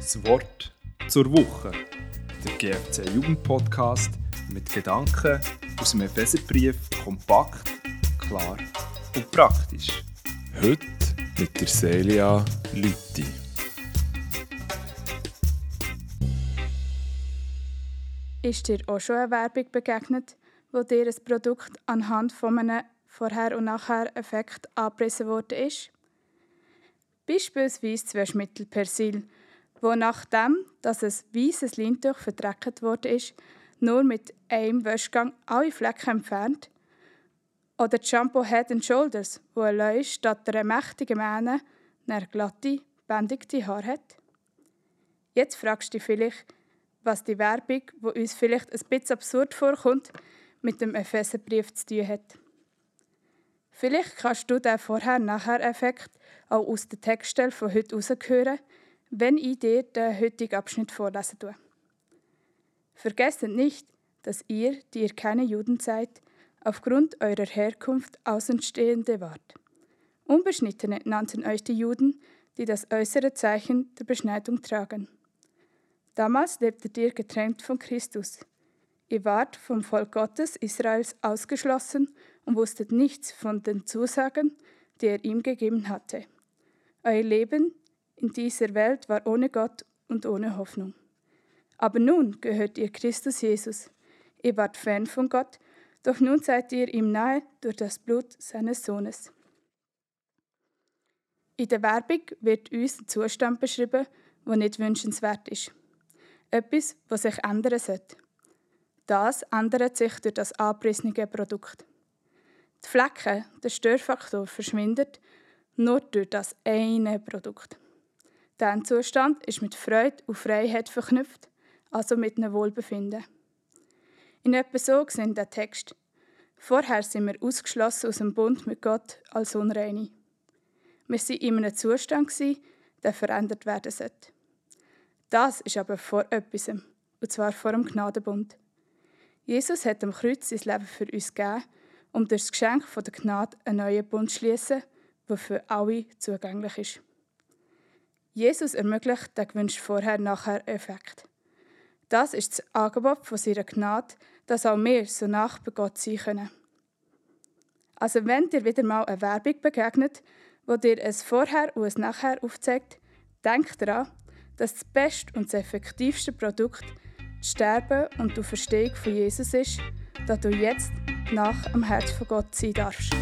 Das Wort zur Woche. Der GFC Jugendpodcast mit Gedanken aus dem Epheserbrief kompakt, klar und praktisch. Heute mit der Celia Lütti. Ist dir auch schon eine Werbung begegnet, wo dir ein Produkt anhand von einem Vorher- und Nachher-Effekt angepriesen worden ist? Beispielsweise das Waschmittel Persil, wo nachdem dass ein weißes Leintuch verdreckt ist, nur mit einem Wäschgang alle Flecken entfernt. Oder das Shampoo Head Shoulders, wo allein statt einer mächtigen Mähne eine glatte, bändigte Haar hat. Jetzt fragst du dich vielleicht, was die Werbung, die uns vielleicht ein bisschen absurd vorkommt, mit dem Epheserbrief zu tun hat. Vielleicht kannst du den Vorher-Nachher-Effekt auch aus den Textstellen von heute heraushören, wenn ich dir den heutigen Abschnitt vorlesen tue. Vergesst nicht, dass ihr, die ihr keine Juden seid, aufgrund eurer Herkunft Außenstehende wart. Unbeschnittene nannten euch die Juden, die das äußere Zeichen der Beschneidung tragen. Damals lebtet ihr getrennt von Christus. Ihr wart vom Volk Gottes Israels ausgeschlossen und wusstet nichts von den Zusagen, die er ihm gegeben hatte. Euer Leben in dieser Welt war ohne Gott und ohne Hoffnung. Aber nun gehört ihr Christus Jesus. Ihr wart fern von Gott, doch nun seid ihr ihm nahe durch das Blut seines Sohnes. In der Werbung wird uns ein Zustand beschrieben, der nicht wünschenswert ist. Etwas, was sich ändern sollte. Das ändert sich durch das angepriesene Produkt. Die Flecken, der Störfaktor, verschwindet nur durch das eine Produkt. Dieser Zustand ist mit Freude und Freiheit verknüpft, also mit einem Wohlbefinden. In etwa so sind der Text. Vorher sind wir ausgeschlossen aus dem Bund mit Gott als Unreine. Wir waren in einem Zustand, der verändert werden sollte. Das ist aber vor etwas, und zwar vor dem Gnadenbund. Jesus hat am Kreuz sein Leben für uns gegeben, um durch das Geschenk der Gnade einen neuen Bund zu schließen, der für alle zugänglich ist. Jesus ermöglicht den gewünschten Vorher-Nachher-Effekt. Das ist das Angebot von seiner Gnade, dass auch wir so nach bei Gott sein können. Also wenn dir wieder mal eine Werbung begegnet, wo dir ein Vorher und ein Nachher aufzeigt, denk daran, dass das beste und das effektivste Produkt das Sterben und die Verstehung von Jesus ist, da du jetzt nach am Herz von Gott sein darfst.